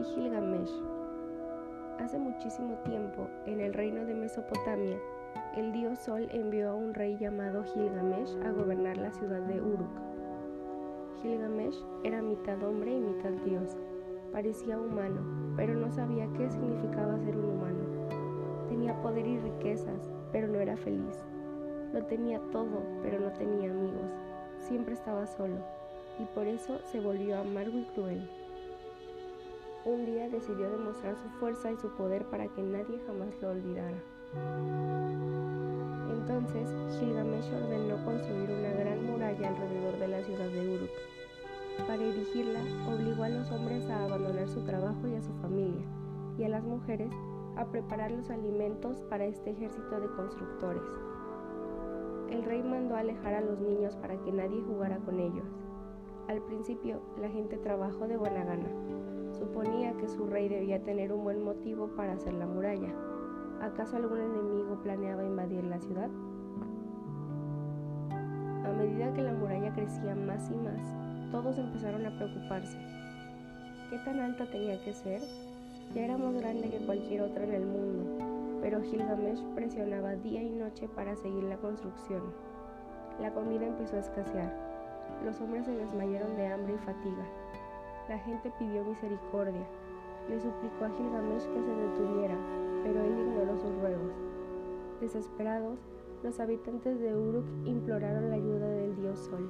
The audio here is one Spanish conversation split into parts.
rey Gilgamesh. Hace muchísimo tiempo, en el reino de Mesopotamia, el dios Sol envió a un rey llamado Gilgamesh a gobernar la ciudad de Uruk. Gilgamesh era mitad hombre y mitad dios. Parecía humano, pero no sabía qué significaba ser un humano. Tenía poder y riquezas, pero no era feliz. Lo tenía todo, pero no tenía amigos. Siempre estaba solo, y por eso se volvió amargo y cruel. Un día decidió demostrar su fuerza y su poder para que nadie jamás lo olvidara. Entonces Gilgamesh ordenó construir una gran muralla alrededor de la ciudad de Uruk. Para erigirla, obligó a los hombres a abandonar su trabajo y a su familia, y a las mujeres a preparar los alimentos para este ejército de constructores. El rey mandó alejar a los niños para que nadie jugara con ellos. Al principio, la gente trabajó de buena gana. Suponía que su rey debía tener un buen motivo para hacer la muralla. ¿Acaso algún enemigo planeaba invadir la ciudad? A medida que la muralla crecía más y más, todos empezaron a preocuparse. ¿Qué tan alta tenía que ser? Ya era más grande que cualquier otra en el mundo, pero Gilgamesh presionaba día y noche para seguir la construcción. La comida empezó a escasear. Los hombres se desmayaron de hambre y fatiga. La gente pidió misericordia. Le suplicó a Gilgamesh que se detuviera, pero él ignoró sus ruegos. Desesperados, los habitantes de Uruk imploraron la ayuda del dios Sol.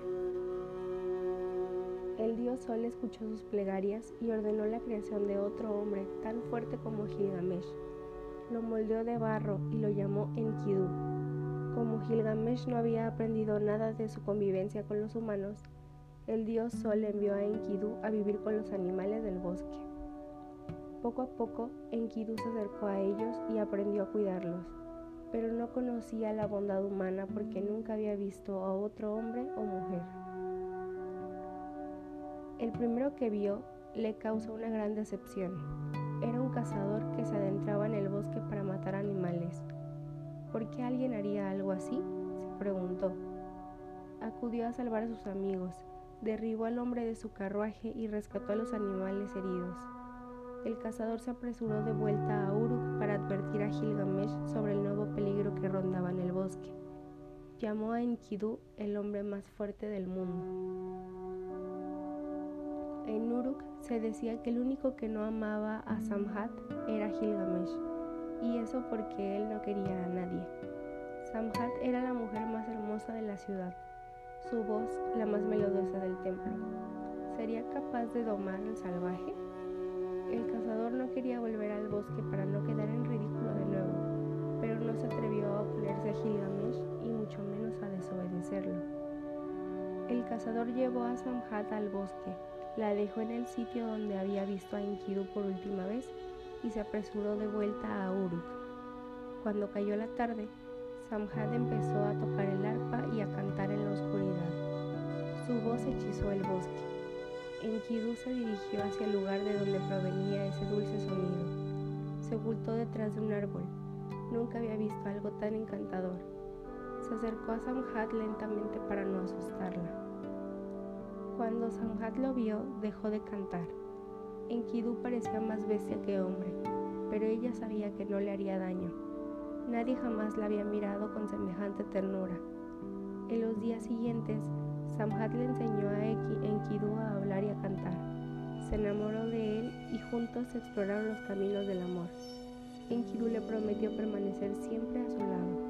El dios Sol escuchó sus plegarias y ordenó la creación de otro hombre tan fuerte como Gilgamesh. Lo moldeó de barro y lo llamó Enkidu. Como Gilgamesh no había aprendido nada de su convivencia con los humanos, el dios Sol envió a Enkidu a vivir con los animales del bosque. Poco a poco, Enkidu se acercó a ellos y aprendió a cuidarlos, pero no conocía la bondad humana porque nunca había visto a otro hombre o mujer. El primero que vio le causó una gran decepción. Era un cazador que se adentraba en el bosque para matar animales. ¿Por qué alguien haría algo así? se preguntó. Acudió a salvar a sus amigos, derribó al hombre de su carruaje y rescató a los animales heridos el cazador se apresuró de vuelta a Uruk para advertir a Gilgamesh sobre el nuevo peligro que rondaba en el bosque. Llamó a Enkidu el hombre más fuerte del mundo. En Uruk se decía que el único que no amaba a Samhat era Gilgamesh, y eso porque él no quería a nadie. Samhat era la mujer más hermosa de la ciudad, su voz la más melodiosa del templo. ¿Sería capaz de domar al salvaje? El cazador no quería volver al bosque para no quedar en ridículo de nuevo, pero no se atrevió a oponerse a Gilgamesh y mucho menos a desobedecerlo. El cazador llevó a Samhat al bosque, la dejó en el sitio donde había visto a Enkidu por última vez y se apresuró de vuelta a Uruk. Cuando cayó la tarde, Samhat empezó a tocar el arpa voz hechizó el bosque. Enkidu se dirigió hacia el lugar de donde provenía ese dulce sonido. Se ocultó detrás de un árbol. Nunca había visto algo tan encantador. Se acercó a Samhat lentamente para no asustarla. Cuando Samhat lo vio, dejó de cantar. Enkidu parecía más bestia que hombre, pero ella sabía que no le haría daño. Nadie jamás la había mirado con semejante ternura. En los días siguientes, Samhat le enseñó a Enkidu a hablar y a cantar. Se enamoró de él y juntos exploraron los caminos del amor. Enkidu le prometió permanecer siempre a su lado.